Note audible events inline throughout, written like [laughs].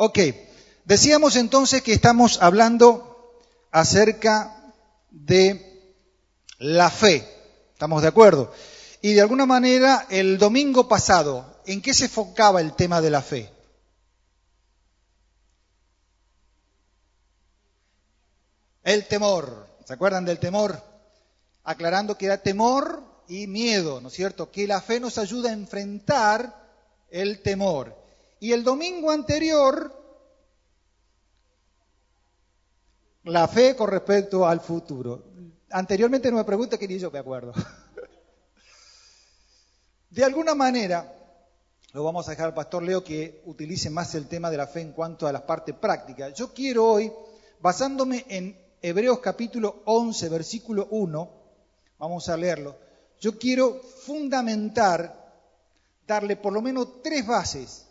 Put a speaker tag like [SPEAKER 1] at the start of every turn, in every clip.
[SPEAKER 1] Ok, decíamos entonces que estamos hablando acerca de la fe. ¿Estamos de acuerdo? Y de alguna manera, el domingo pasado, ¿en qué se enfocaba el tema de la fe? El temor. ¿Se acuerdan del temor? Aclarando que era temor y miedo, ¿no es cierto? Que la fe nos ayuda a enfrentar el temor. Y el domingo anterior, la fe con respecto al futuro. Anteriormente no me pregunte que ni yo me acuerdo. [laughs] De alguna manera, lo vamos a dejar al pastor Leo que utilice más el tema de la fe en cuanto a la parte práctica. Yo quiero hoy, basándome en Hebreos capítulo 11, versículo 1, vamos a leerlo, yo quiero fundamentar, darle por lo menos tres bases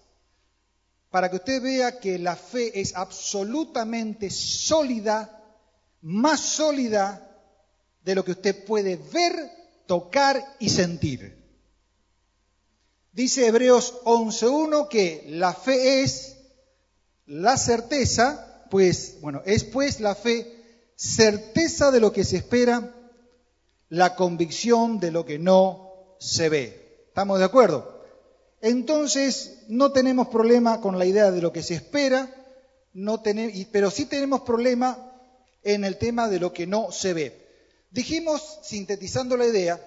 [SPEAKER 1] para que usted vea que la fe es absolutamente sólida, más sólida de lo que usted puede ver, tocar y sentir. Dice Hebreos 11.1 que la fe es la certeza, pues, bueno, es pues la fe certeza de lo que se espera, la convicción de lo que no se ve. ¿Estamos de acuerdo? Entonces, no tenemos problema con la idea de lo que se espera, no pero sí tenemos problema en el tema de lo que no se ve. Dijimos, sintetizando la idea,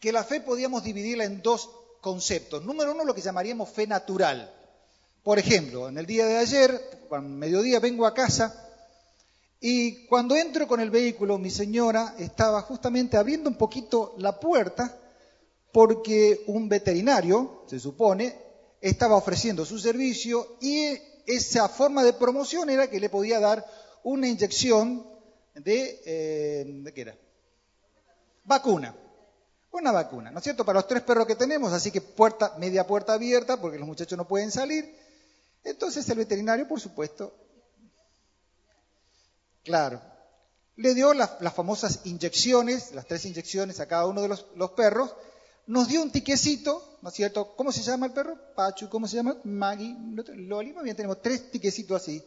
[SPEAKER 1] que la fe podíamos dividirla en dos conceptos. Número uno, lo que llamaríamos fe natural. Por ejemplo, en el día de ayer, a mediodía vengo a casa y cuando entro con el vehículo, mi señora estaba justamente abriendo un poquito la puerta porque un veterinario, se supone, estaba ofreciendo su servicio y esa forma de promoción era que le podía dar una inyección de, eh, ¿de qué era? Vacuna. Una vacuna, ¿no es cierto? Para los tres perros que tenemos, así que puerta, media puerta abierta porque los muchachos no pueden salir. Entonces el veterinario, por supuesto, Claro. Le dio las, famosas inyecciones, las tres inyecciones a cada uno de los, perros. Nos dio un tiquecito, ¿no es cierto? ¿Cómo se llama el perro? Pachu, ¿cómo se llama? Maggie, Loli. Bien, tenemos tres tiquecitos así.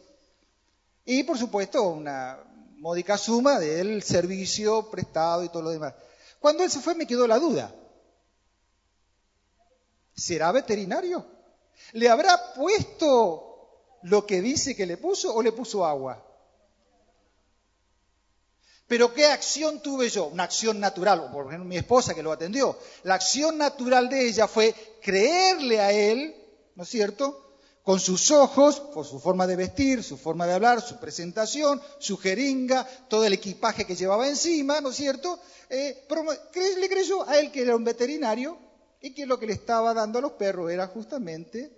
[SPEAKER 1] Y, por supuesto, una módica suma del servicio prestado y todo lo demás. Cuando él se fue me quedó la duda. ¿Será veterinario? ¿Le habrá puesto lo que dice que le puso o le puso agua? Pero ¿qué acción tuve yo? Una acción natural, por ejemplo mi esposa que lo atendió. La acción natural de ella fue creerle a él, ¿no es cierto? Con sus ojos, por su forma de vestir, su forma de hablar, su presentación, su jeringa, todo el equipaje que llevaba encima, ¿no es cierto? Eh, le creyó a él que era un veterinario y que lo que le estaba dando a los perros era justamente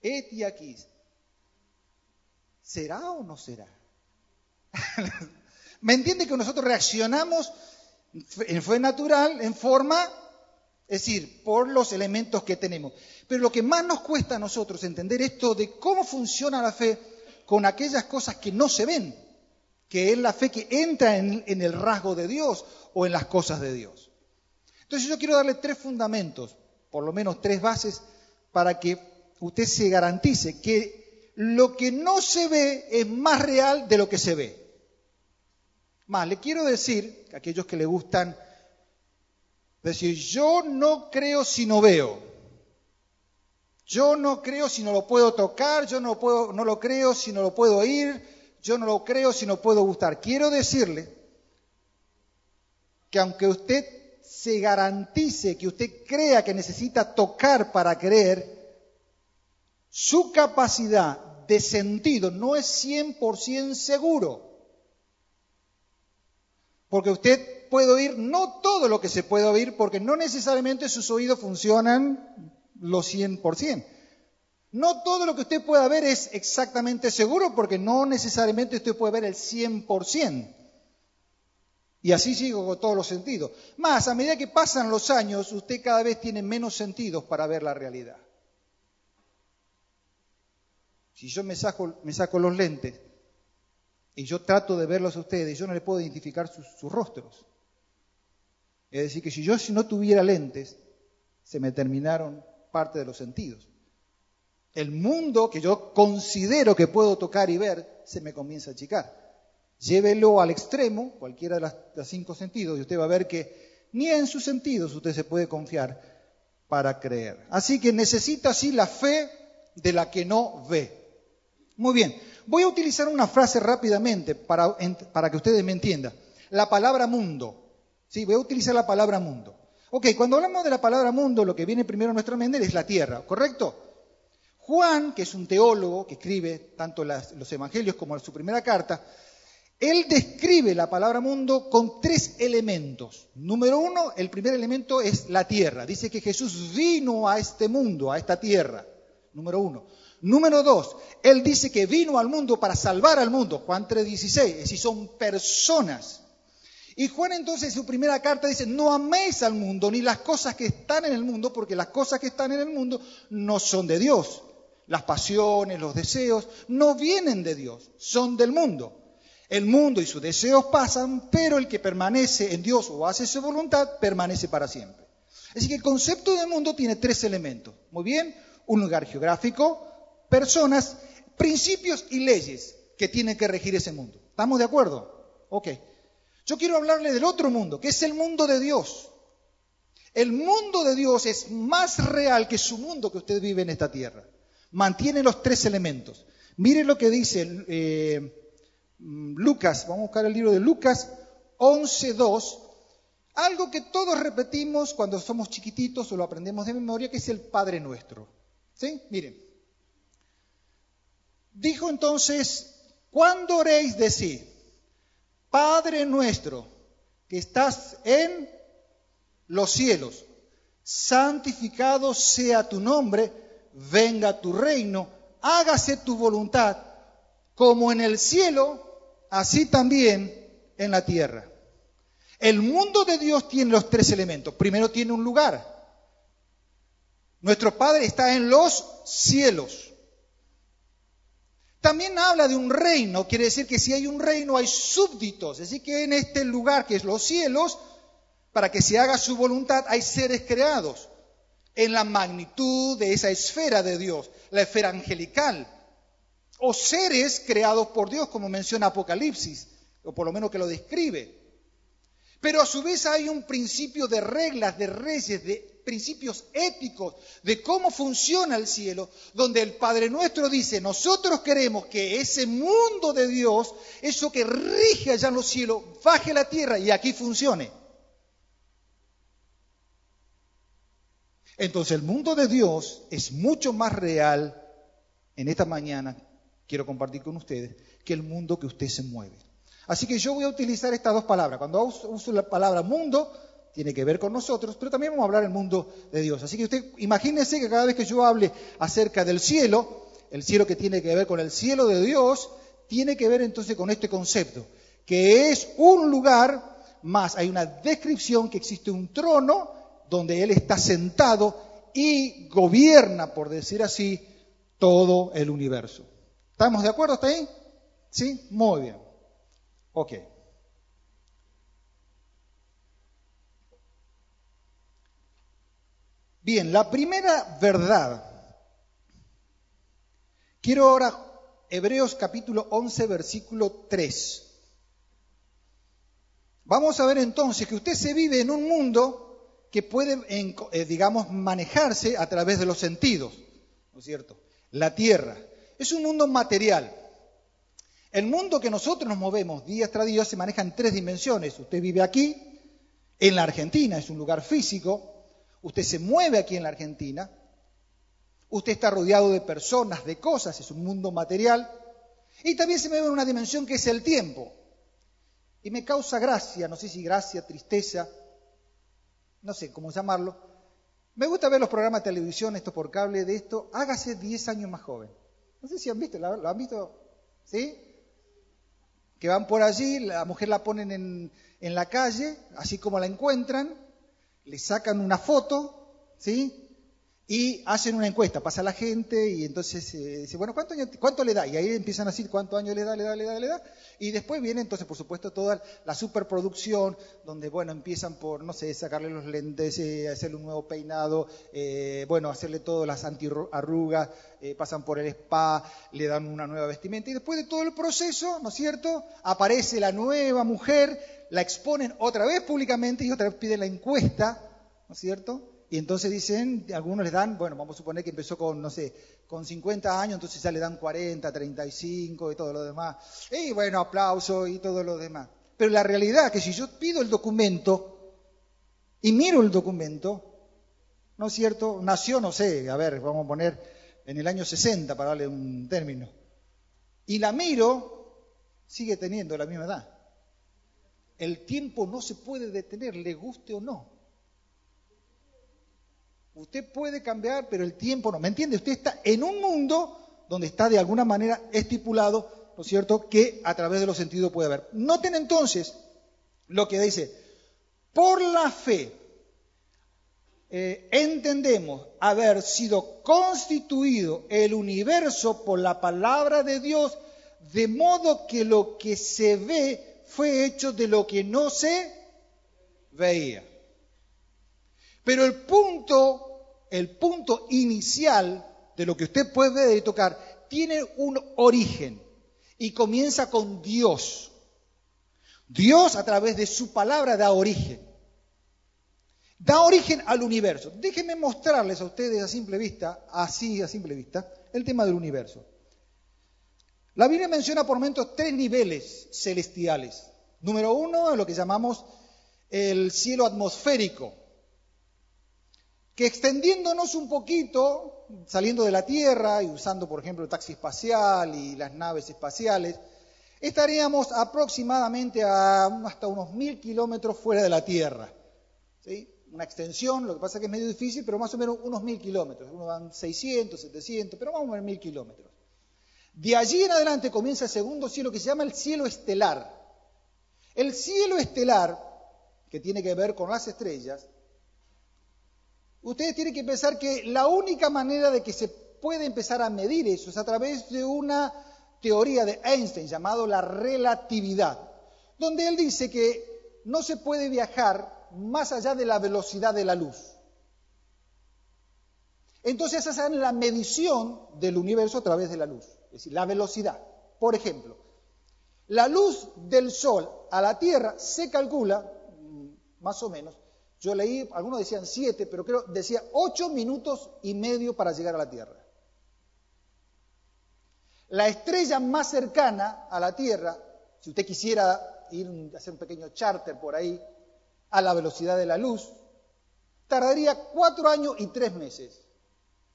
[SPEAKER 1] etiaquis, ¿Será o no será? [laughs] ¿Me entiende que nosotros reaccionamos en fue natural, en forma, es decir, por los elementos que tenemos? Pero lo que más nos cuesta a nosotros entender esto de cómo funciona la fe con aquellas cosas que no se ven, que es la fe que entra en, en el rasgo de Dios o en las cosas de Dios. Entonces yo quiero darle tres fundamentos, por lo menos tres bases, para que usted se garantice que lo que no se ve es más real de lo que se ve. Más, le quiero decir, a aquellos que le gustan decir, yo no creo si no veo. Yo no creo si no lo puedo tocar, yo no, puedo, no lo creo si no lo puedo oír, yo no lo creo si no puedo gustar. Quiero decirle que aunque usted se garantice que usted crea que necesita tocar para creer, su capacidad de sentido no es 100% seguro. Porque usted puede oír no todo lo que se puede oír, porque no necesariamente sus oídos funcionan los 100%. No todo lo que usted pueda ver es exactamente seguro, porque no necesariamente usted puede ver el 100%. Y así sigo con todos los sentidos. Más, a medida que pasan los años, usted cada vez tiene menos sentidos para ver la realidad. Si yo me saco, me saco los lentes y yo trato de verlos a ustedes, yo no les puedo identificar sus, rostros. Es decir, que si yo si no tuviera lentes, se me terminaron parte de los sentidos. El mundo que yo considero que puedo tocar y ver se me comienza a achicar. Llévelo al extremo, cualquiera de los cinco sentidos, y usted va a ver que ni en sus sentidos usted se puede confiar para creer. Así que necesita así la fe de la que no ve. Muy bien, voy a utilizar una frase rápidamente para, para que ustedes me entiendan. La palabra mundo. Sí, voy a utilizar la palabra mundo. Ok, cuando hablamos de la palabra mundo, lo que viene primero a nuestra mente es la tierra, ¿correcto? Juan, que es un teólogo que escribe tanto los evangelios como su primera carta, él describe la palabra mundo con tres elementos. Número uno, el primer elemento es la tierra. Dice que Jesús vino a este mundo, a esta tierra. Número uno. Número dos, él dice que vino al mundo para salvar al mundo. Juan 3:16. Es decir, son personas. Y Juan entonces en su primera carta dice, no améis al mundo ni las cosas que están en el mundo, porque las cosas que están en el mundo no son de Dios. Las pasiones, los deseos, no vienen de Dios, son del mundo. El mundo y sus deseos pasan, pero el que permanece en Dios o hace su voluntad, permanece para siempre. Así que el concepto de mundo tiene tres elementos. Muy bien, un lugar geográfico, personas, principios y leyes que tienen que regir ese mundo. ¿Estamos de acuerdo? Ok. Yo quiero hablarle del otro mundo, que es el mundo de Dios. El mundo de Dios es más real que su mundo que usted vive en esta tierra mantiene los tres elementos. Mire lo que dice eh, Lucas, vamos a buscar el libro de Lucas 11.2, algo que todos repetimos cuando somos chiquititos o lo aprendemos de memoria, que es el Padre Nuestro. ¿Sí? Miren. Dijo entonces, ¿cuándo oréis decir, Padre Nuestro, que estás en los cielos, santificado sea tu nombre, venga tu reino, hágase tu voluntad, como en el cielo, así también en la tierra. El mundo de Dios tiene los tres elementos. Primero tiene un lugar. Nuestro Padre está en los cielos. También habla de un reino, quiere decir que si hay un reino hay súbditos, decir, que en este lugar que es los cielos, para que se haga su voluntad hay seres creados en la magnitud de esa esfera de Dios, la esfera angelical, o seres creados por Dios, como menciona Apocalipsis, o por lo menos que lo describe. Pero a su vez hay un principio de reglas, de reyes, de principios éticos, de cómo funciona el cielo, donde el Padre nuestro dice, nosotros queremos que ese mundo de Dios, eso que rige allá en los cielos, baje a la tierra y aquí funcione. Entonces el mundo de Dios es mucho más real en esta mañana, quiero compartir con ustedes, que el mundo que usted se mueve. Así que yo voy a utilizar estas dos palabras. Cuando uso la palabra mundo, tiene que ver con nosotros, pero también vamos a hablar del mundo de Dios. Así que usted imagínese que cada vez que yo hable acerca del cielo, el cielo que tiene que ver con el cielo de Dios, tiene que ver entonces con este concepto, que es un lugar más, hay una descripción que existe un trono donde Él está sentado y gobierna, por decir así, todo el universo. ¿Estamos de acuerdo hasta ahí? ¿Sí? Muy bien. Ok. Bien, la primera verdad. Quiero ahora Hebreos capítulo 11, versículo 3. Vamos a ver entonces que usted se vive en un mundo que puede, eh, digamos, manejarse a través de los sentidos, ¿no es cierto? La tierra. Es un mundo material. El mundo que nosotros nos movemos día tras día se maneja en tres dimensiones. Usted vive aquí, en la Argentina, es un lugar físico. Usted se mueve aquí en la Argentina. Usted está rodeado de personas, de cosas, es un mundo material. Y también se mueve en una dimensión que es el tiempo. Y me causa gracia, no sé si gracia, tristeza, no sé cómo llamarlo. Me gusta ver los programas de televisión, esto por cable, de esto, hágase 10 años más joven. No sé si han visto, ¿lo han visto? ¿Sí? Que van por allí, la mujer la ponen en, en la calle, así como la encuentran, le sacan una foto, ¿sí? Y hacen una encuesta, pasa la gente y entonces eh, dice, bueno, ¿cuánto, ¿cuánto le da? Y ahí empiezan a decir cuánto años le da, le da, le da, le da. Y después viene entonces, por supuesto, toda la superproducción, donde, bueno, empiezan por, no sé, sacarle los lentes, eh, hacerle un nuevo peinado, eh, bueno, hacerle todas las antiarrugas, pasan por el spa, le dan una nueva vestimenta. Y después de todo el proceso, ¿no es cierto? Aparece la nueva mujer, la exponen otra vez públicamente y otra vez piden la encuesta, ¿no es cierto? Y entonces dicen, algunos les dan, bueno, vamos a suponer que empezó con, no sé, con 50 años, entonces ya le dan 40, 35 y todo lo demás. Y bueno, aplauso y todo lo demás. Pero la realidad es que si yo pido el documento y miro el documento, ¿no es cierto? Nació, no sé, a ver, vamos a poner en el año 60 para darle un término. Y la miro, sigue teniendo la misma edad. El tiempo no se puede detener, le guste o no. Usted puede cambiar, pero el tiempo no. ¿Me entiende? Usted está en un mundo donde está de alguna manera estipulado, ¿no es cierto?, que a través de los sentidos puede haber. Noten entonces lo que dice, por la fe eh, entendemos haber sido constituido el universo por la palabra de Dios, de modo que lo que se ve fue hecho de lo que no se veía. Pero el punto, el punto inicial de lo que usted puede tocar tiene un origen y comienza con Dios. Dios a través de su palabra da origen. Da origen al universo. Déjenme mostrarles a ustedes a simple vista, así a simple vista, el tema del universo. La Biblia menciona por momentos tres niveles celestiales. Número uno, lo que llamamos el cielo atmosférico, que extendiéndonos un poquito, saliendo de la Tierra y usando, por ejemplo, el taxi espacial y las naves espaciales, estaríamos aproximadamente a hasta unos mil kilómetros fuera de la Tierra. ¿sí? Una extensión, lo que pasa es que es medio difícil, pero más o menos unos mil kilómetros. Unos van 600, 700, pero vamos a ver mil kilómetros. De allí en adelante comienza el segundo cielo que se llama el cielo estelar. El cielo estelar, que tiene que ver con las estrellas, ustedes tienen que pensar que la única manera de que se puede empezar a medir eso es a través de una teoría de Einstein llamado la relatividad, donde él dice que no se puede viajar más allá de la velocidad de la luz. Entonces es la medición del universo a través de la luz, es decir, la velocidad. Por ejemplo, la luz del Sol a la Tierra se calcula, mm, más o menos, yo leí, algunos decían siete, pero creo, decía ocho minutos y medio para llegar a la Tierra. La estrella más cercana a la Tierra, si usted quisiera ir a hacer un pequeño charter por ahí, a la velocidad de la luz, tardaría cuatro años y tres meses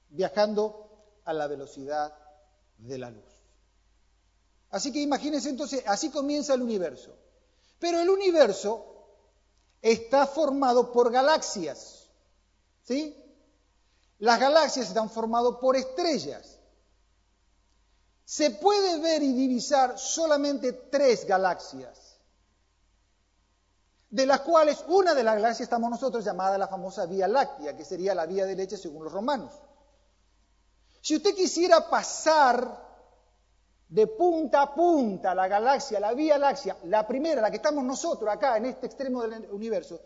[SPEAKER 1] viajando a la velocidad de la luz. Así que imagínense entonces, así comienza el universo. Pero el universo está formado por galaxias. ¿Sí? Las galaxias están formadas por estrellas. Se puede ver y divisar solamente tres galaxias, de las cuales una de las galaxias estamos nosotros llamada la famosa Vía Láctea, que sería la vía de leche según los romanos. Si usted quisiera pasar de punta a punta la galaxia, la Vía Láctea, la primera, la que estamos nosotros acá en este extremo del universo,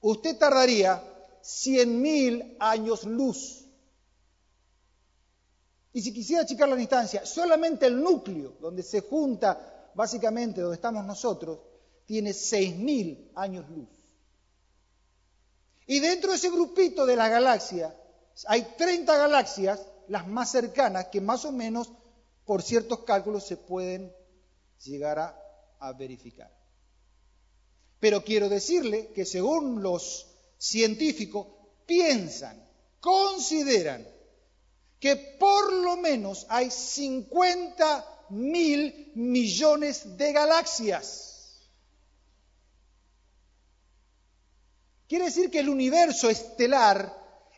[SPEAKER 1] usted tardaría 100.000 años luz. Y si quisiera achicar la distancia, solamente el núcleo, donde se junta básicamente donde estamos nosotros, tiene 6.000 años luz. Y dentro de ese grupito de la galaxia hay 30 galaxias, las más cercanas, que más o menos por ciertos cálculos se pueden llegar a, verificar. Pero quiero decirle que según los científicos piensan, consideran que por lo menos hay 50 mil millones de galaxias. Quiere decir que el universo estelar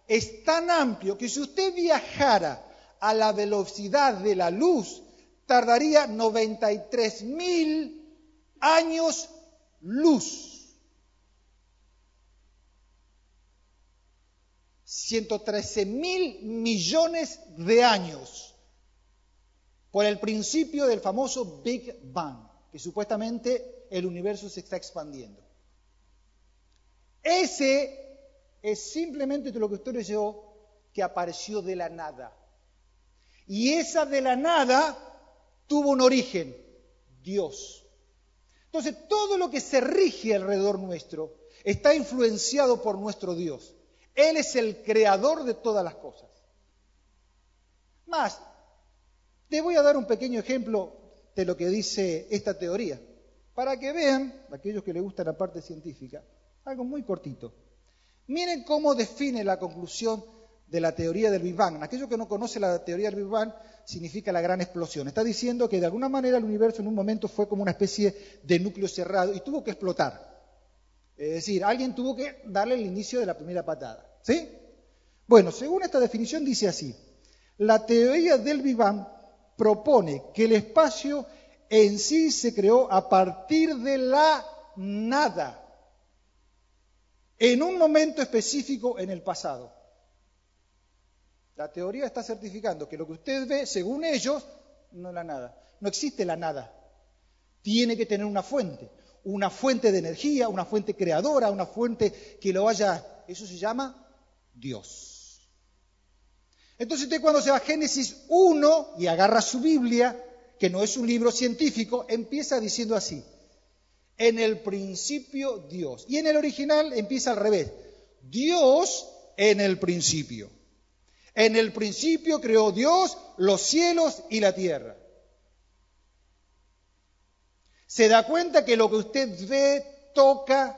[SPEAKER 1] es tan amplio que si usted viajara a la velocidad de la luz, tardaría 93 mil años luz. 113 mil millones de años por el principio del famoso Big Bang, que supuestamente el universo se está expandiendo. Ese es simplemente lo que usted leyó que apareció de la nada. Y esa de la nada tuvo un origen, Dios. Entonces, todo lo que se rige alrededor nuestro está influenciado por nuestro Dios. Él es el creador de todas las cosas. Más, te voy a dar un pequeño ejemplo de lo que dice esta teoría, para que vean, aquellos que les gusta la parte científica, algo muy cortito. Miren cómo define la conclusión de la teoría del Big Bang. Aquellos que no conocen la teoría del Big Bang significa la gran explosión. Está diciendo que de alguna manera el universo en un momento fue como una especie de núcleo cerrado y tuvo que explotar. Es decir, alguien tuvo que darle el inicio de la primera patada. ¿Sí? Bueno, según esta definición dice así, la teoría del Big Bang propone que el espacio en sí se creó a partir de la nada, en un momento específico en el pasado. La teoría está certificando que lo que usted ve, según ellos, no es la nada. No existe la nada. Tiene que tener una fuente una fuente de energía, una fuente creadora, una fuente que lo haya, eso se llama Dios. Entonces usted cuando se va a Génesis 1 y agarra su Biblia, que no es un libro científico, empieza diciendo así, en el principio Dios. Y en el original empieza al revés, Dios en el principio. En el principio creó Dios los cielos y la tierra se da cuenta que lo que usted ve, toca,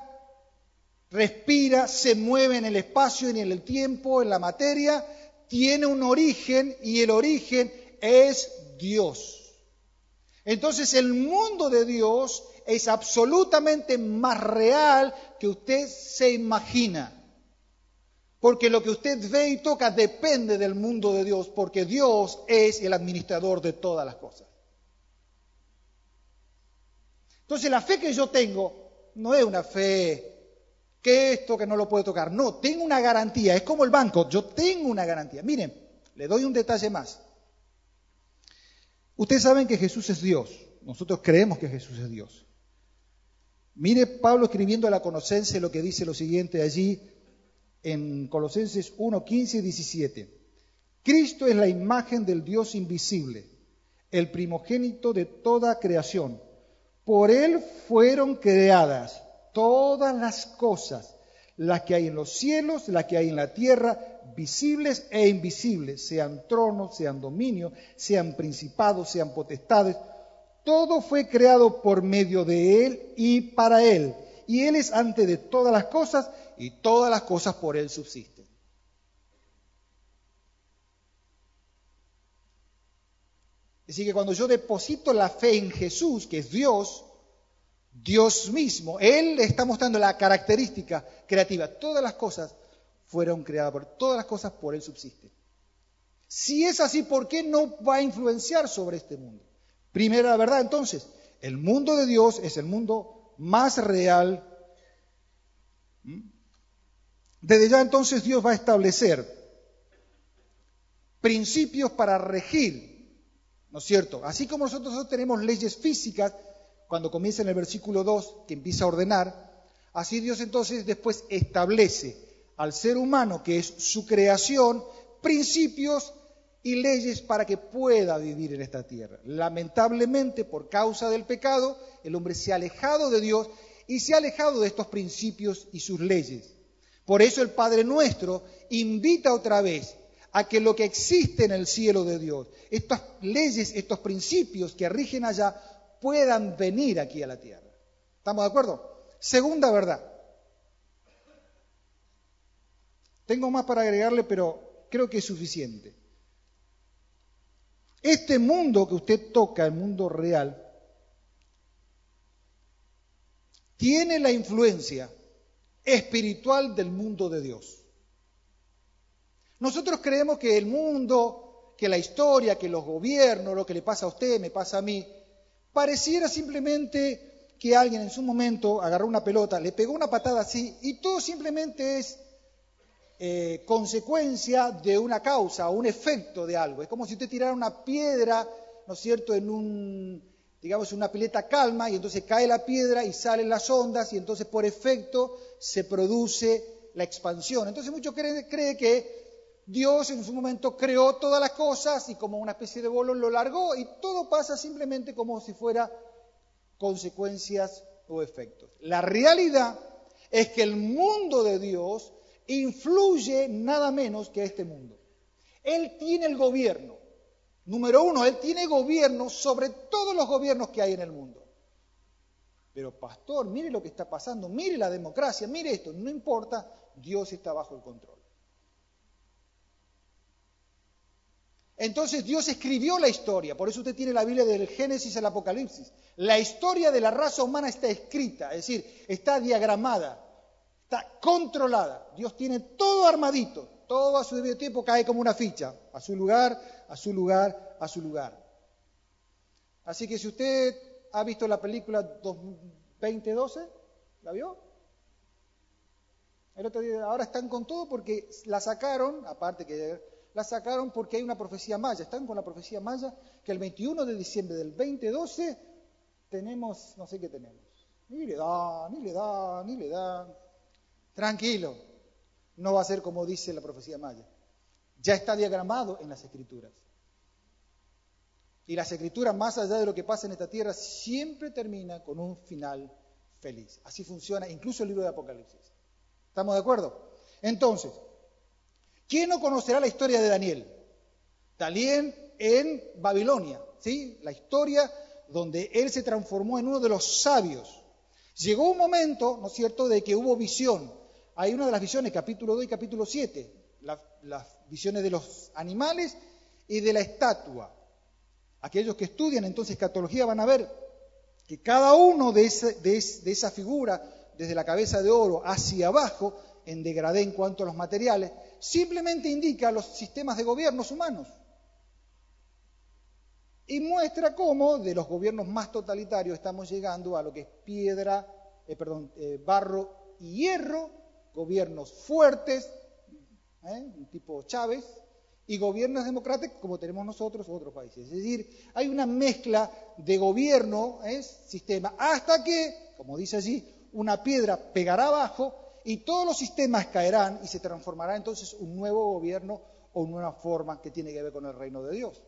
[SPEAKER 1] respira, se mueve en el espacio, en el tiempo, en la materia, tiene un origen y el origen es Dios. Entonces el mundo de Dios es absolutamente más real que usted se imagina. Porque lo que usted ve y toca depende del mundo de Dios, porque Dios es el administrador de todas las cosas. Entonces la fe que yo tengo no es una fe que esto que no lo puedo tocar. No, tengo una garantía. Es como el banco. Yo tengo una garantía. Miren, le doy un detalle más. Ustedes saben que Jesús es Dios. Nosotros creemos que Jesús es Dios. Mire Pablo escribiendo a la Conocense lo que dice lo siguiente allí en Colosenses 1, 15 y 17. Cristo es la imagen del Dios invisible, el primogénito de toda creación por Él fueron creadas todas las cosas, las que hay en los cielos, las que hay en la tierra, visibles e invisibles, sean tronos, sean dominios, sean principados, sean potestades. Todo fue creado por medio de Él y para Él. Y Él es antes de todas las cosas y todas las cosas por Él subsisten. Así que cuando yo deposito la fe en Jesús, que es Dios, Dios mismo, Él está mostrando la característica creativa. Todas las cosas fueron creadas por todas las cosas por Él subsisten. Si es así, ¿por qué no va a influenciar sobre este mundo? Primera verdad, entonces, el mundo de Dios es el mundo más real. Desde ya entonces Dios va a establecer principios para regir ¿no es cierto? Así como nosotros tenemos leyes físicas, cuando comienza en el versículo 2, que empieza a ordenar, así Dios entonces después establece al ser humano, que es su creación, principios y leyes para que pueda vivir en esta tierra. Lamentablemente, por causa del pecado, el hombre se ha alejado de Dios y se ha alejado de estos principios y sus leyes. Por eso el Padre nuestro invita otra vez a que lo que existe en el cielo de Dios, estas leyes, estos principios que rigen allá, puedan venir aquí a la tierra. ¿Estamos de acuerdo? Segunda verdad. Tengo más para agregarle, pero creo que es suficiente. Este mundo que usted toca, el mundo real, tiene la influencia espiritual del mundo de Dios. Nosotros creemos que el mundo, que la historia, que los gobiernos, lo que le pasa a usted, me pasa a mí, pareciera simplemente que alguien en su momento agarró una pelota, le pegó una patada así y todo simplemente es eh, consecuencia de una causa o un efecto de algo. Es como si usted tirara una piedra, ¿no es cierto?, en un, digamos, una pileta calma y entonces cae la piedra y salen las ondas y entonces por efecto se produce la expansión. Entonces muchos creen cree que Dios en su momento creó todas las cosas y como una especie de bolón lo largó y todo pasa simplemente como si fuera consecuencias o efectos. La realidad es que el mundo de Dios influye nada menos que este mundo. Él tiene el gobierno. Número uno, Él tiene gobierno sobre todos los gobiernos que hay en el mundo. Pero pastor, mire lo que está pasando, mire la democracia, mire esto, no importa, Dios está bajo el control. Entonces Dios escribió la historia, por eso usted tiene la Biblia del Génesis al Apocalipsis. La historia de la raza humana está escrita, es decir, está diagramada, está controlada. Dios tiene todo armadito, todo a su debido tiempo cae como una ficha, a su lugar, a su lugar, a su lugar. Así que si usted ha visto la película 2012, ¿la vio? El otro día, ahora están con todo porque la sacaron, aparte que la sacaron porque hay una profecía maya. Están con la profecía maya que el 21 de diciembre del 2012 tenemos, no sé qué tenemos. Ni le da, ni le da, ni le da. Tranquilo, no va a ser como dice la profecía maya. Ya está diagramado en las escrituras. Y las escrituras, más allá de lo que pasa en esta tierra, siempre termina con un final feliz. Así funciona incluso el libro de Apocalipsis. ¿Estamos de acuerdo? Entonces, ¿Quién no conocerá la historia de Daniel? Daniel en Babilonia, ¿sí? La historia donde él se transformó en uno de los sabios. Llegó un momento, ¿no es cierto?, de que hubo visión. Hay una de las visiones, capítulo 2 y capítulo 7, las visiones de los animales y de la estatua. Aquellos que estudian entonces escatología van a ver que cada uno de, de esa figura, desde la cabeza de oro hacia abajo, en degradé en cuanto a los materiales, simplemente indica los sistemas de gobiernos humanos. Y muestra cómo de los gobiernos más totalitarios estamos llegando a lo que es piedra, eh, perdón, eh, barro y hierro, gobiernos fuertes, ¿eh? tipo Chávez, y gobiernos democráticos como tenemos nosotros u otros países. Es decir, hay una mezcla de gobierno, sistema, hasta que, como dice allí, una piedra pegará abajo y todos los sistemas caerán y se transformará entonces un nuevo gobierno o una nueva forma que tiene que ver con el reino de Dios.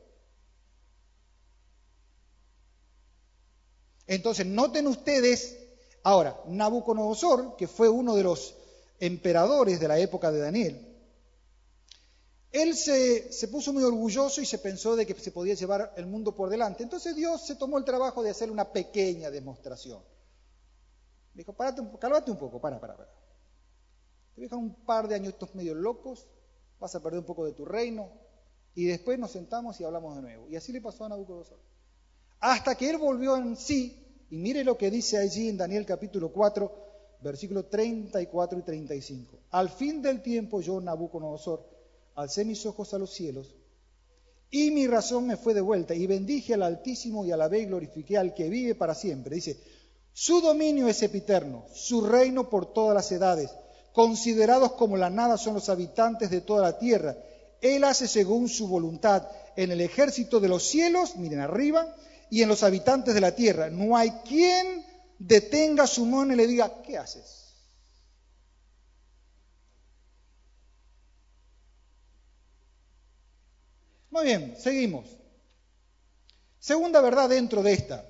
[SPEAKER 1] Entonces, noten ustedes, ahora, Nabucodonosor, que fue uno de los emperadores de la época de Daniel, él se, se, puso muy orgulloso y se pensó de que se podía llevar el mundo por delante. Entonces Dios se tomó el trabajo de hacer una pequeña demostración. Dijo, párate, cálmate un poco, para, para, para. Te deja un par de años estos medios locos, vas a perder un poco de tu reino, y después nos sentamos y hablamos de nuevo. Y así le pasó a Nabucodonosor. Hasta que él volvió en sí, y mire lo que dice allí en Daniel capítulo 4, versículos 34 y 35. Al fin del tiempo yo, Nabucodonosor, alcé mis ojos a los cielos, y mi razón me fue de vuelta, y bendije al Altísimo y alabé y glorifiqué al que vive para siempre. Dice, su dominio es epiterno, su reino por todas las edades Considerados como la nada son los habitantes de toda la tierra. Él hace según su voluntad en el ejército de los cielos, miren arriba, y en los habitantes de la tierra. No hay quien detenga su mano y le diga, ¿qué haces? Muy bien, seguimos. Segunda verdad dentro de esta,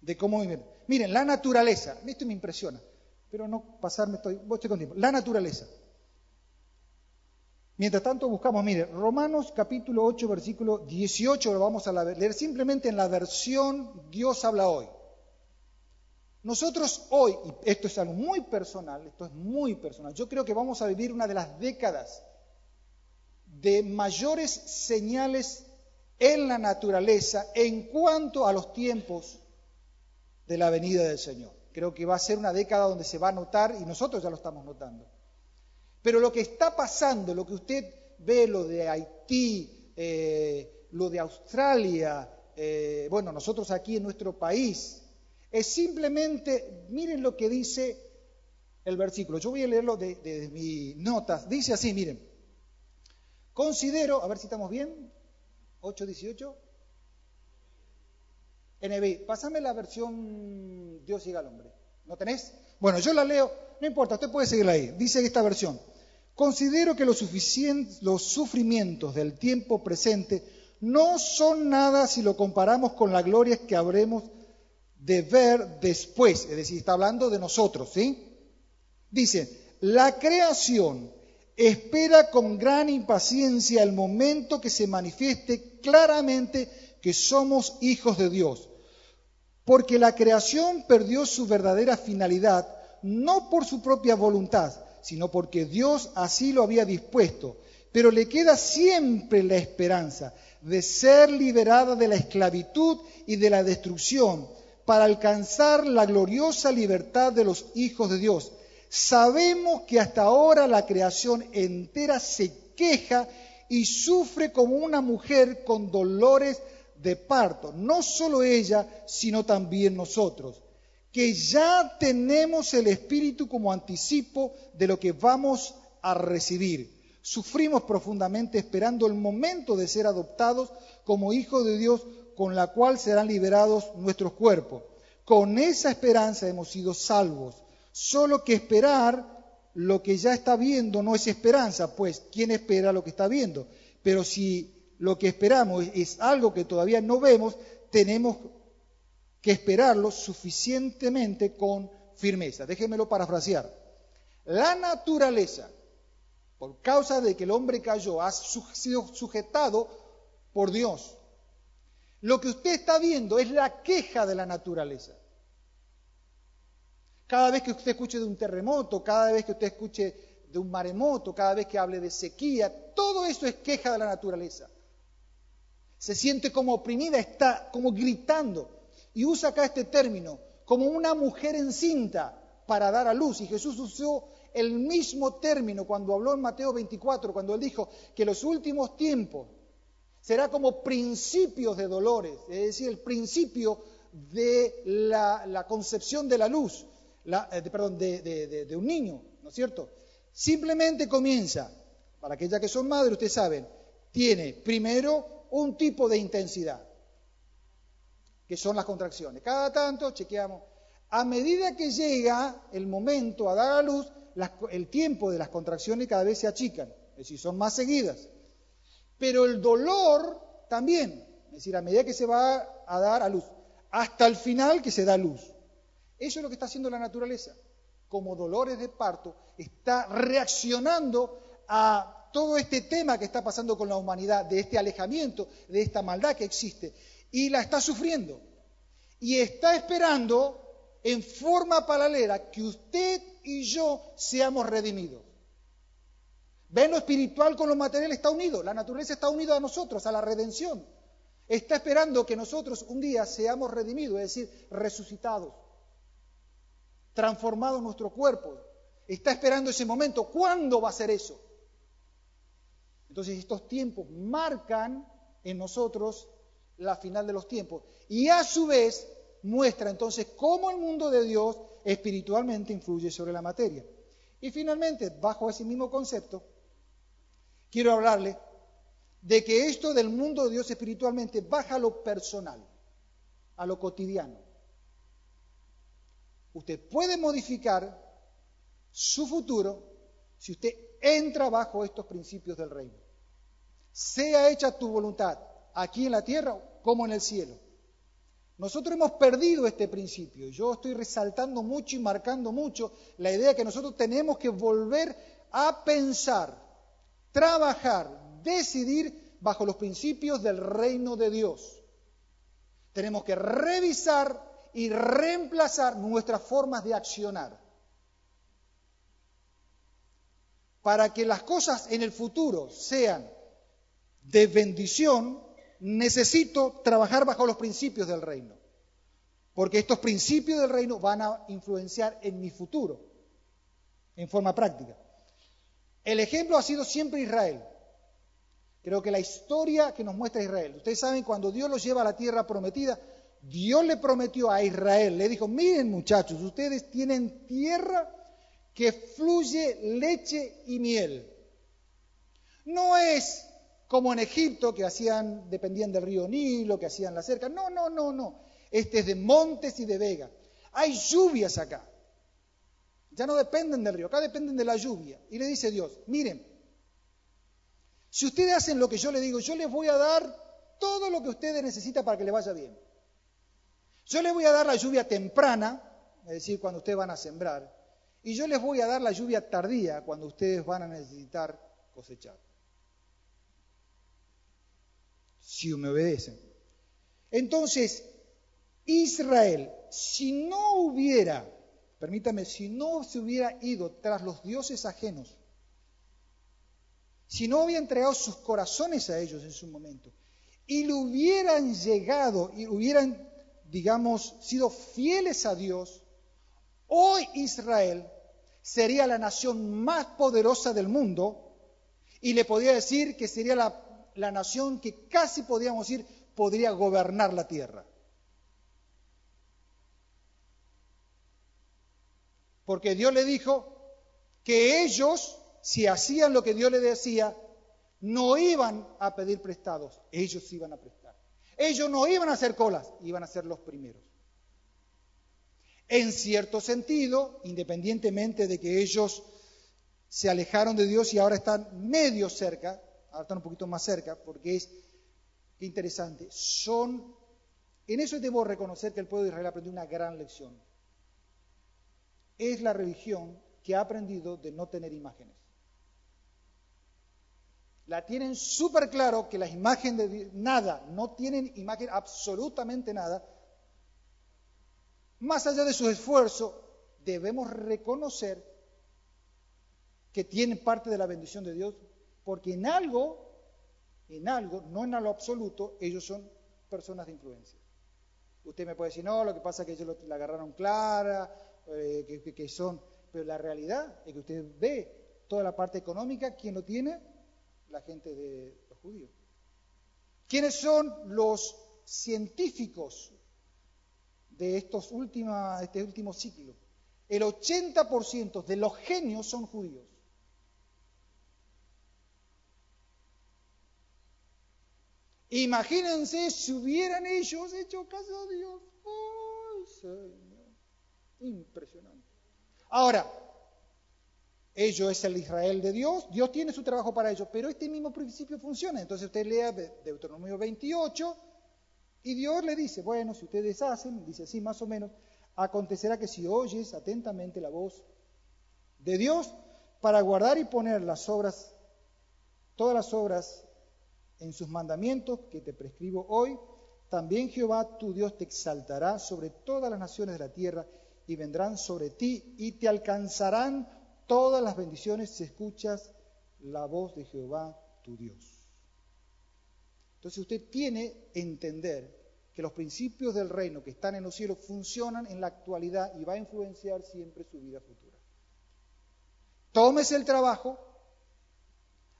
[SPEAKER 1] de cómo Miren, la naturaleza, esto me impresiona pero no pasarme, estoy, estoy con tiempo. La naturaleza. Mientras tanto buscamos, mire, Romanos capítulo 8, versículo 18, lo vamos a leer simplemente en la versión Dios habla hoy. Nosotros hoy, y esto es algo muy personal, esto es muy personal, yo creo que vamos a vivir una de las décadas de mayores señales en la naturaleza en cuanto a los tiempos de la venida del Señor. Creo que va a ser una década donde se va a notar y nosotros ya lo estamos notando. Pero lo que está pasando, lo que usted ve, lo de Haití, eh, lo de Australia, eh, bueno, nosotros aquí en nuestro país, es simplemente, miren lo que dice el versículo. Yo voy a leerlo de, de mis notas. Dice así, miren. Considero, a ver si estamos bien, 8.18. NB, pásame la versión Dios llega al hombre. ¿No tenés? Bueno, yo la leo, no importa, usted puede seguirla ahí. Dice esta versión. Considero que los, los sufrimientos del tiempo presente no son nada si lo comparamos con la gloria que habremos de ver después. Es decir, está hablando de nosotros, ¿sí? Dice, la creación espera con gran impaciencia el momento que se manifieste claramente que somos hijos de Dios. Porque la creación perdió su verdadera finalidad, no por su propia voluntad, sino porque Dios así lo había dispuesto. Pero le queda siempre la esperanza de ser liberada de la esclavitud y de la destrucción para alcanzar la gloriosa libertad de los hijos de Dios. Sabemos que hasta ahora la creación entera se queja y sufre como una mujer con dolores de parto. No solo ella, sino también nosotros que ya tenemos el Espíritu como anticipo de lo que vamos a recibir. Sufrimos profundamente esperando el momento de ser adoptados como hijos de Dios, con la cual serán liberados nuestros cuerpos. Con esa esperanza hemos sido salvos. Solo que esperar lo que ya está viendo no es esperanza, pues ¿quién espera lo que está viendo? Pero si lo que esperamos es algo que todavía no vemos, tenemos que esperarlo suficientemente con firmeza. Déjenmelo parafrasear. La naturaleza, por causa de que el hombre cayó, ha sido sujetado por Dios. Lo que usted está viendo es la queja de la naturaleza. Cada vez que usted escuche de un terremoto, cada vez que usted escuche de un maremoto, cada vez que hable de sequía, todo eso es queja de la naturaleza. Se siente como oprimida, está como gritando y usa acá este término como una mujer encinta para dar a luz. Y Jesús usó el mismo término cuando habló en Mateo 24, cuando él dijo que los últimos tiempos será como principios de dolores, es decir, el principio de la, concepción de la luz, eh, perdón, de, de un niño, ¿no es cierto? Simplemente comienza, para aquellas que son madres, ustedes saben, tiene primero un tipo de intensidad que son las contracciones. Cada tanto chequeamos. A medida que llega el momento a dar a luz, el tiempo de las contracciones cada vez se achican, es decir, son más seguidas. Pero el dolor también, es decir, a medida que se va a dar a luz, hasta el final que se da luz. Eso es lo que está haciendo la naturaleza. Como dolores de parto, está reaccionando a todo este tema que está pasando con la humanidad, de este alejamiento, de esta maldad que existe y la está sufriendo. Y está esperando en forma paralela que usted y yo seamos redimidos. Ven lo espiritual con lo material está unido, la naturaleza está unida a nosotros, a la redención. Está esperando que nosotros un día seamos redimidos, es decir, resucitados, transformados nuestro cuerpo. Está esperando ese momento. ¿Cuándo va a ser eso? Entonces estos tiempos marcan en nosotros la final de los tiempos. Y a su vez muestra entonces cómo el mundo de Dios espiritualmente influye sobre la materia. Y finalmente, bajo ese mismo concepto, quiero hablarle de que esto del mundo de Dios espiritualmente baja a lo personal, a lo cotidiano. Usted puede modificar su futuro si usted entra bajo estos principios del reino. Sea hecha tu voluntad aquí en la tierra como en el cielo. Nosotros hemos perdido este principio. Yo estoy resaltando mucho y marcando mucho la idea que nosotros tenemos que volver a pensar, trabajar, decidir bajo los principios del reino de Dios. Tenemos que revisar y reemplazar nuestras formas de accionar. Para que las cosas en el futuro sean de bendición, necesito trabajar bajo los principios del reino, porque estos principios del reino van a influenciar en mi futuro, en forma práctica. El ejemplo ha sido siempre Israel. Creo que la historia que nos muestra Israel, ustedes saben, cuando Dios los lleva a la tierra prometida, Dios le prometió a Israel, le dijo, miren muchachos, ustedes tienen tierra que fluye leche y miel. No es como en Egipto, que hacían, dependían del río Nilo, que hacían la cerca. No, no, no, no. Este es de montes y de vega. Hay lluvias acá. Ya no dependen del río, acá dependen de la lluvia. Y le dice Dios, miren, si ustedes hacen lo que yo les digo, yo les voy a dar todo lo que ustedes necesitan para que les vaya bien. Yo les voy a dar la lluvia temprana, es decir, cuando ustedes van a sembrar, y yo les voy a dar la lluvia tardía, cuando ustedes van a necesitar cosechar si me obedecen. Entonces, Israel, si no hubiera, permítame, si no se hubiera ido tras los dioses ajenos, si no hubiera entregado sus corazones a ellos en su momento, y le hubieran llegado y hubieran, digamos, sido fieles a Dios, hoy Israel sería la nación más poderosa del mundo y le podría decir que sería la la nación que casi podríamos decir podría gobernar la tierra. Porque Dios le dijo que ellos, si hacían lo que Dios les decía, no iban a pedir prestados, ellos iban a prestar. Ellos no iban a hacer colas, iban a ser los primeros. En cierto sentido, independientemente de que ellos se alejaron de Dios y ahora están medio cerca, ahora están un poquito más cerca, porque es interesante. Son, en eso debo reconocer que el pueblo de Israel aprendió una gran lección. Es la religión que ha aprendido de no tener imágenes. La tienen súper claro que las imágenes de nada, no tienen imagen absolutamente nada. Más allá de su esfuerzo, debemos reconocer que tienen parte de la bendición de Dios porque en algo, en algo, no en lo absoluto, ellos son personas de influencia. Usted me puede decir, no, lo que pasa es que ellos la agarraron clara, eh, que, son, pero la realidad es que usted ve toda la parte económica, ¿quién lo tiene? La gente de los judíos. ¿Quiénes son los científicos de estos últimos, este último ciclo? El 80% de los genios son judíos. Imagínense si hubieran ellos hecho caso a Dios. ¡Ay, Señor! Impresionante. Ahora, ellos es el Israel de Dios, Dios tiene su trabajo para ellos, pero este mismo principio funciona. Entonces usted lea Deuteronomio 28 y Dios le dice, bueno, si ustedes hacen, dice así más o menos, acontecerá que si oyes atentamente la voz de Dios para guardar y poner las obras, todas las obras en sus mandamientos que te prescribo hoy, también Jehová tu Dios te exaltará sobre todas las naciones de la tierra y vendrán sobre ti y te alcanzarán todas las bendiciones si escuchas la voz de Jehová tu Dios. Entonces usted tiene que entender que los principios del reino que están en los cielos funcionan en la actualidad y va a influenciar siempre su vida futura. Tómese el trabajo,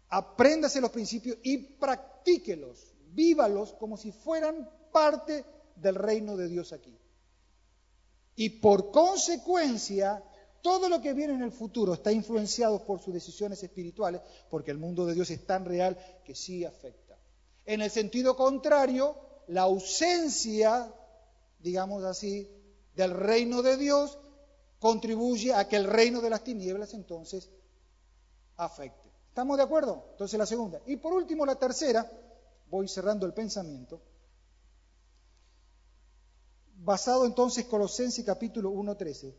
[SPEAKER 1] apréndase los principios y practíquelos, vívalos como si fueran parte del reino de Dios aquí. Y por consecuencia, todo lo que viene en el futuro está influenciado por sus decisiones espirituales, porque el mundo de Dios es tan real que sí afecta. En el sentido contrario, la ausencia, digamos así, del reino de Dios contribuye a que el reino de las tinieblas entonces afecte. ¿Estamos de acuerdo? Entonces la segunda. Y por último, la tercera, voy cerrando el pensamiento, basado entonces Colosenses capítulo 1.13.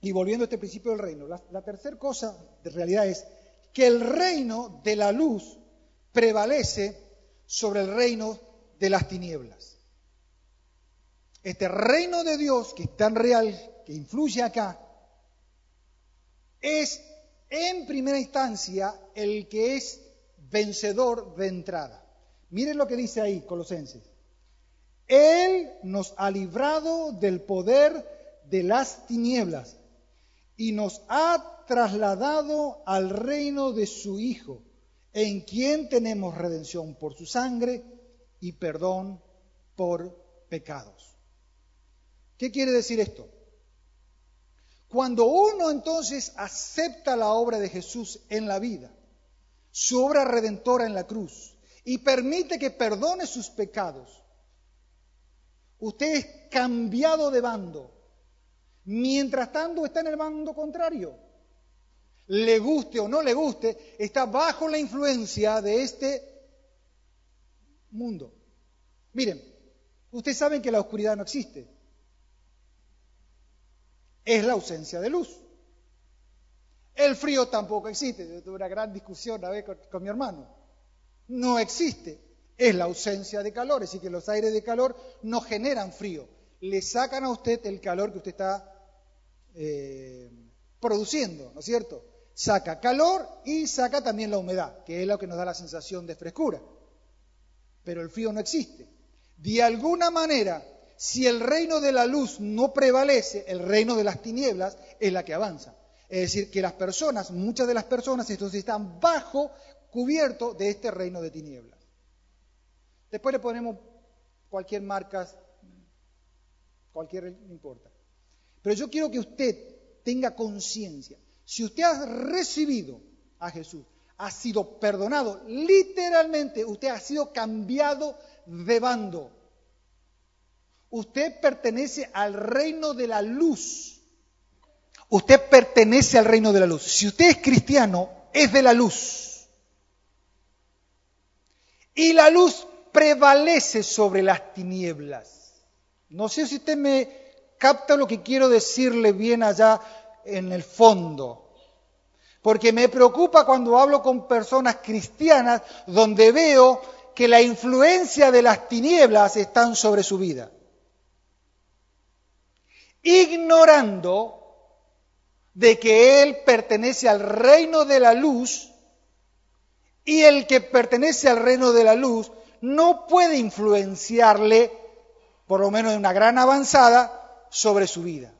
[SPEAKER 1] Y volviendo a este principio del reino, la, la tercera cosa de realidad es que el reino de la luz prevalece sobre el reino de las tinieblas. Este reino de Dios, que es tan real, que influye acá, es en primera instancia el que es vencedor de entrada. Miren lo que dice ahí Colosenses. Él nos ha librado del poder de las tinieblas y nos ha trasladado al reino de su Hijo, en quien tenemos redención por su sangre y perdón por pecados. ¿Qué quiere decir esto? Cuando uno entonces acepta la obra de Jesús en la vida, su obra redentora en la cruz, y permite que perdone sus pecados, usted es cambiado de bando. Mientras tanto está en el bando contrario. Le guste o no le guste, está bajo la influencia de este mundo. Miren, ustedes saben que la oscuridad no existe es la ausencia de luz. El frío tampoco existe. Yo tuve una gran discusión a vez con, mi hermano. No existe. Es la ausencia de calor. Así que los aires de calor no generan frío. Le sacan a usted el calor que usted está eh, produciendo, ¿no es cierto? Saca calor y saca también la humedad, que es lo que nos da la sensación de frescura. Pero el frío no existe. De alguna manera, si el reino de la luz no prevalece, el reino de las tinieblas es la que avanza. Es decir, que las personas, muchas de las personas, entonces están bajo cubierto de este reino de tinieblas. Después le ponemos cualquier marca, cualquier, no importa. Pero yo quiero que usted tenga conciencia. Si usted ha recibido a Jesús, ha sido perdonado, literalmente usted ha sido cambiado de bando. Usted pertenece al reino de la luz. Usted pertenece al reino de la luz. Si usted es cristiano, es de la luz. Y la luz prevalece sobre las tinieblas. No sé si usted me capta lo que quiero decirle bien allá en el fondo. Porque me preocupa cuando hablo con personas cristianas donde veo que la influencia de las tinieblas están sobre su vida ignorando de que él pertenece al reino de la luz y el que pertenece al reino de la luz no puede influenciarle, por lo menos en una gran avanzada, sobre su vida.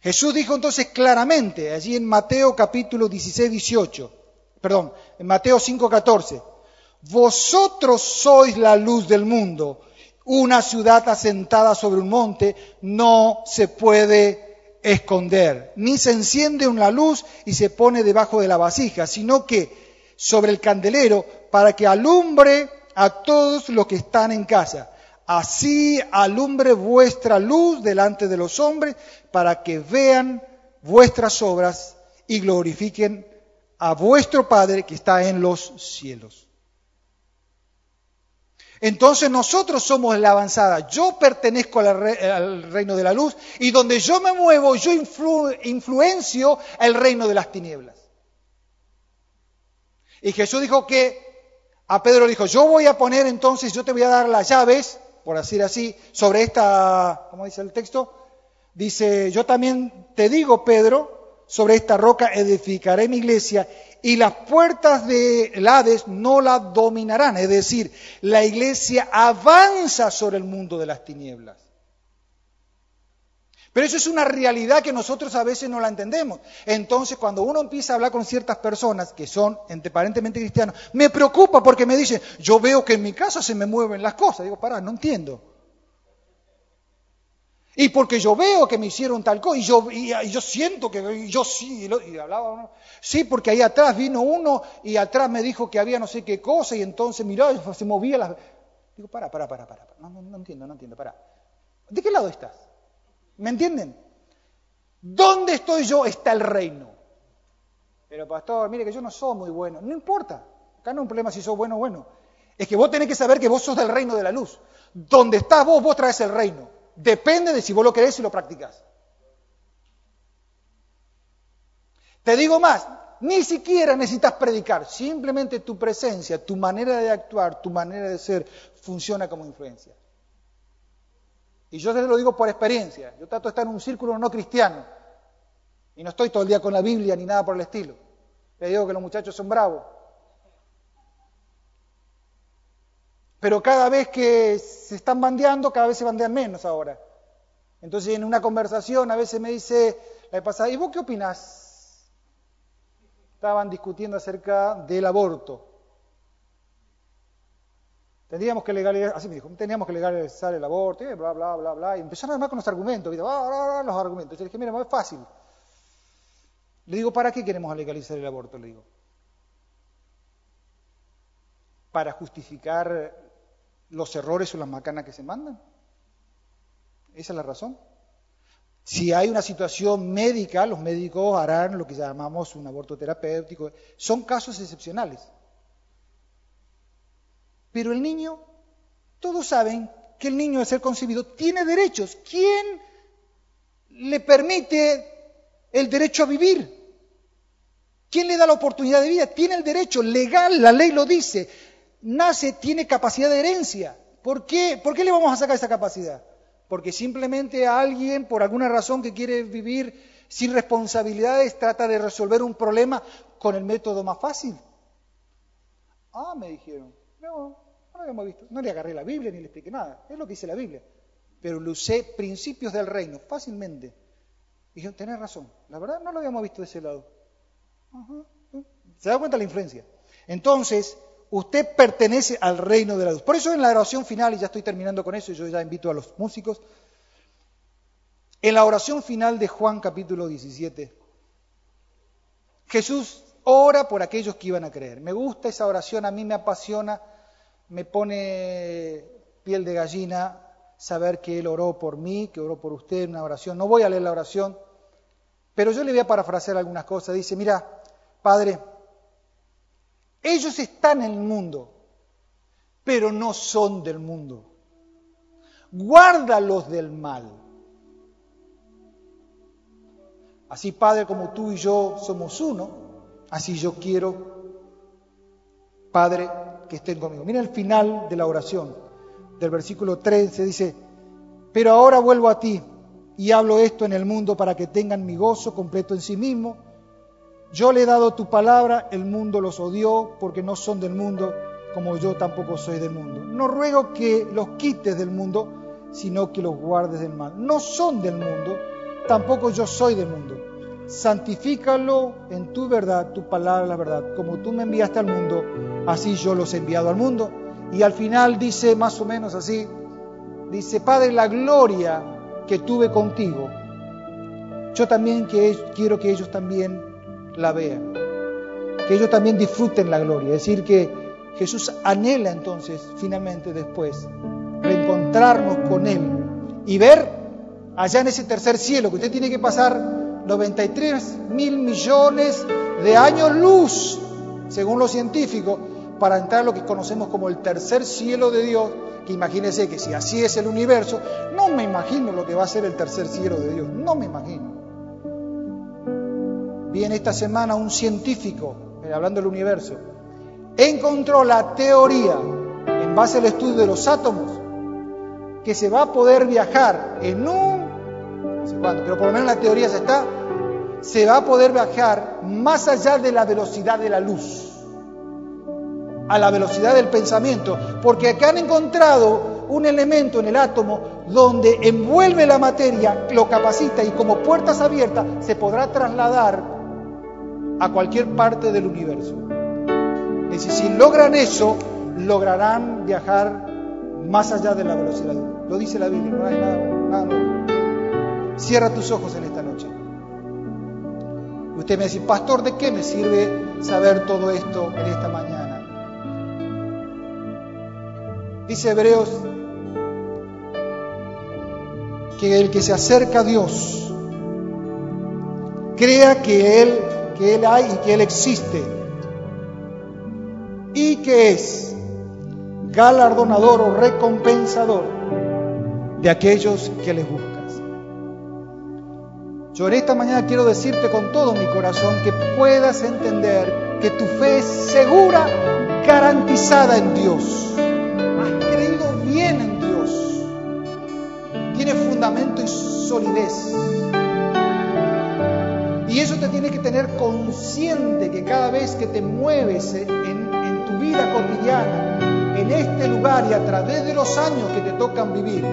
[SPEAKER 1] Jesús dijo entonces claramente, allí en Mateo capítulo 16, 18, perdón, en Mateo 5, 14, vosotros sois la luz del mundo. Una ciudad asentada sobre un monte no se puede esconder, ni se enciende una luz y se pone debajo de la vasija, sino que sobre el candelero para que alumbre a todos los que están en casa. Así alumbre vuestra luz delante de los hombres para que vean vuestras obras y glorifiquen a vuestro Padre que está en los cielos. Entonces nosotros somos la avanzada. Yo pertenezco al, reino de la luz y donde yo me muevo, yo influencio el reino de las tinieblas. Y Jesús dijo que a Pedro dijo, yo voy a poner entonces, yo te voy a dar las llaves, por decir así, sobre esta, ¿cómo dice el texto? Dice, yo también te digo, Pedro, sobre esta roca edificaré mi iglesia y las puertas del Hades no la dominarán. Es decir, la iglesia avanza sobre el mundo de las tinieblas. Pero eso es una realidad que nosotros a veces no la entendemos. Entonces, cuando uno empieza a hablar con ciertas personas que son aparentemente cristianos, me preocupa porque me dicen, yo veo que en mi casa se me mueven las cosas. Digo, pará, no entiendo. Y porque yo veo que me hicieron tal cosa, y yo, y, yo siento que yo sí, y, hablaba uno, sí, porque ahí atrás vino uno y atrás me dijo que había no sé qué cosa, y entonces miró, se movía las... Digo, para, para, para, para, No, no, no entiendo, no entiendo, para. ¿De qué lado estás? ¿Me entienden? ¿Dónde estoy yo? Está el reino. Pero pastor, mire que yo no soy muy bueno. No importa, acá no es un problema si sos bueno o bueno. Es que vos tenés que saber que vos sos del reino de la luz. Donde estás vos, vos traes el reino. Depende de si vos lo querés y lo practicás. Te digo más, ni siquiera necesitas predicar, simplemente tu presencia, tu manera de actuar, tu manera de ser funciona como influencia. Y yo te lo digo por experiencia, yo trato de estar en un círculo no cristiano y no estoy todo el día con la Biblia ni nada por el estilo. Le digo que los muchachos son bravos, Pero cada vez que se están bandeando, cada vez se bandean menos ahora. Entonces en una conversación a veces me dice la pasada, ¿y vos qué opinás? Estaban discutiendo acerca del aborto. Tendríamos que legalizar, así me dijo, teníamos que legalizar el aborto, bla, bla, bla, bla. Y empezaron además con los argumentos, ¿viste? los argumentos. Yo le dije, mira, es fácil. Le digo, ¿para qué queremos legalizar el aborto? Le digo. ¿Para justificar los errores o las macanas que se mandan? ¿Esa es la razón? Si hay una situación médica, los médicos harán lo que llamamos un aborto terapéutico. Son casos excepcionales. Pero el niño, todos saben que el niño al ser concebido tiene derechos. ¿Quién le permite el derecho a vivir? ¿Quién le da la oportunidad de vida? Tiene el derecho legal, la ley lo dice. Nace, tiene capacidad de herencia. ¿Por qué? ¿Por qué le vamos a sacar esa capacidad? Porque simplemente alguien, por alguna razón que quiere vivir sin responsabilidades, trata de resolver un problema con el método más fácil. Ah, me dijeron. No, no lo habíamos visto. No le agarré la Biblia ni le expliqué nada. Es lo que dice la Biblia. Pero le usé principios del reino fácilmente. Y dijeron, tenés razón. La verdad no lo habíamos visto de ese lado. ¿Se da cuenta la influencia? Entonces, usted pertenece al reino de la luz. Por eso en la oración final, y ya estoy terminando con eso, y yo ya invito a los músicos, en la oración final de Juan capítulo 17, Jesús ora por aquellos que iban a creer. Me gusta esa oración, a mí me apasiona, me pone piel de gallina saber que Él oró por mí, que oró por usted en una oración. No voy a leer la oración, pero yo le voy a parafrasear algunas cosas. Dice, mira, Padre, ellos están en el mundo, pero no son del mundo. Guárdalos del mal. Así, Padre, como tú y yo somos uno, así yo quiero, Padre, que estén conmigo. Mira el final de la oración, del versículo 13, dice, pero ahora vuelvo a ti y hablo esto en el mundo para que tengan mi gozo completo en sí mismo yo le he dado tu palabra, el mundo los odió porque no son del mundo, como yo tampoco soy del mundo. No ruego que los quites del mundo, sino que los guardes del mal. No son del mundo, tampoco yo soy del mundo. Santifícalo en tu verdad, tu palabra la verdad. Como tú me enviaste al mundo, así yo los he enviado al mundo. Y al final dice más o menos así, dice, Padre, la gloria que tuve contigo, yo también quiero que ellos también la vean, que ellos también disfruten la gloria. Es decir, que Jesús anhela entonces, finalmente después, reencontrarnos con Él y ver allá en ese tercer cielo, que usted tiene que pasar 93 mil millones de años luz, según los científicos, para entrar a lo que conocemos como el tercer cielo de Dios, que imagínese que si así es el universo, no me imagino lo que va a ser el tercer cielo de Dios, no me imagino. Viene esta semana un científico, eh, hablando del universo, encontró la teoría, en base al estudio de los átomos, que se va a poder viajar en un, no sé cuándo, pero por lo menos la teoría se está, se va a poder viajar más allá de la velocidad de la luz, a la velocidad del pensamiento, porque acá han encontrado un elemento en el átomo donde envuelve la materia, lo capacita y como puertas abiertas se podrá trasladar a cualquier parte del universo. Es decir, si logran eso, lograrán viajar más allá de la velocidad. Lo dice la Biblia, no hay nada. Cierra tus ojos en esta noche. Usted me dice, pastor, ¿de qué me sirve saber todo esto en esta mañana? Dice Hebreos que el que se acerca a Dios crea que Él que Él hay y que Él existe y que es galardonador o recompensador de aquellos que le buscas. Yo en esta mañana quiero decirte con todo mi corazón que puedas entender que tu fe es segura, garantizada en Dios. Has creído bien en Dios. Tiene fundamento y solidez. Y eso te tiene que tener consciente que cada vez que te mueves en, en, tu vida cotidiana, en este lugar y a través de los años que te tocan vivir,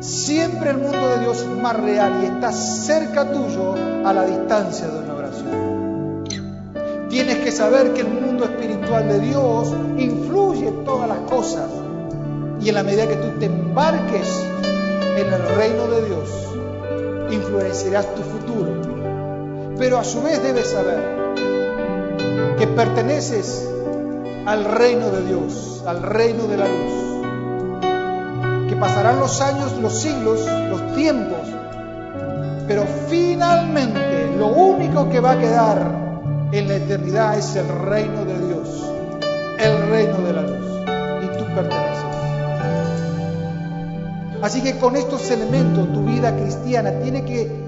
[SPEAKER 1] siempre el mundo de Dios es más real y está cerca tuyo a la distancia de una oración. Tienes que saber que el mundo espiritual de Dios influye fluye todas las cosas. Y en la medida que tú te embarques en el reino de Dios, influenciarás tu futuro. Pero a su vez debes saber que perteneces al reino de Dios, al reino de la luz. Que pasarán los años, los siglos, los tiempos, pero finalmente lo único que va a quedar en la eternidad es el reino de Dios, el reino de la luz. Y tú perteneces. Así que con estos elementos tu vida cristiana tiene que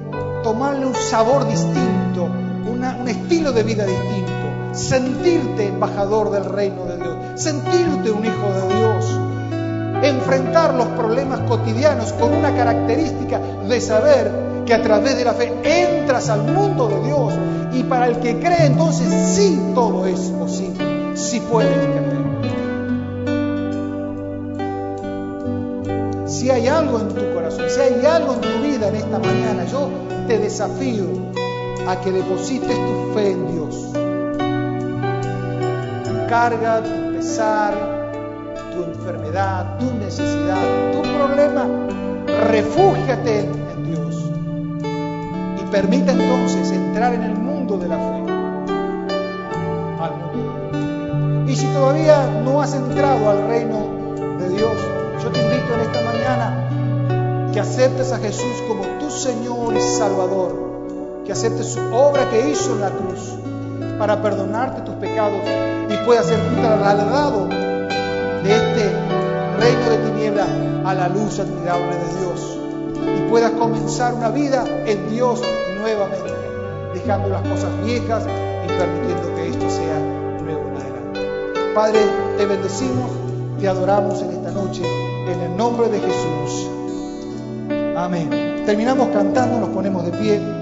[SPEAKER 1] tomarle un sabor distinto, un estilo de vida distinto, sentirte embajador del reino de Dios, sentirte un hijo de Dios, enfrentar los problemas cotidianos con una característica de saber que a través de la fe entras al mundo de Dios. Y para el que cree entonces sí todo es posible, si puedes creer. si hay algo en tu corazón, si hay algo en tu vida en esta mañana, yo te desafío a que deposites tu fe en Dios. Tu carga, tu pesar, tu enfermedad, tu necesidad, tu problema, refúgiate en Dios. Y permita entonces entrar en el mundo de la fe. Y si todavía no has entrado al reino de Dios, yo te invito en esta mañana que aceptes a Jesús como Señor y Salvador, que aceptes su obra que hizo en la cruz para perdonarte tus pecados y puedas ser trasladado de este reino de tinieblas a la luz admirable de Dios y puedas comenzar una vida en Dios nuevamente, dejando las cosas viejas y permitiendo que esto sea nuevo en adelante. Padre, te bendecimos, te adoramos en esta noche en el nombre de Jesús. Amén. Terminamos cantando, nos ponemos de pie.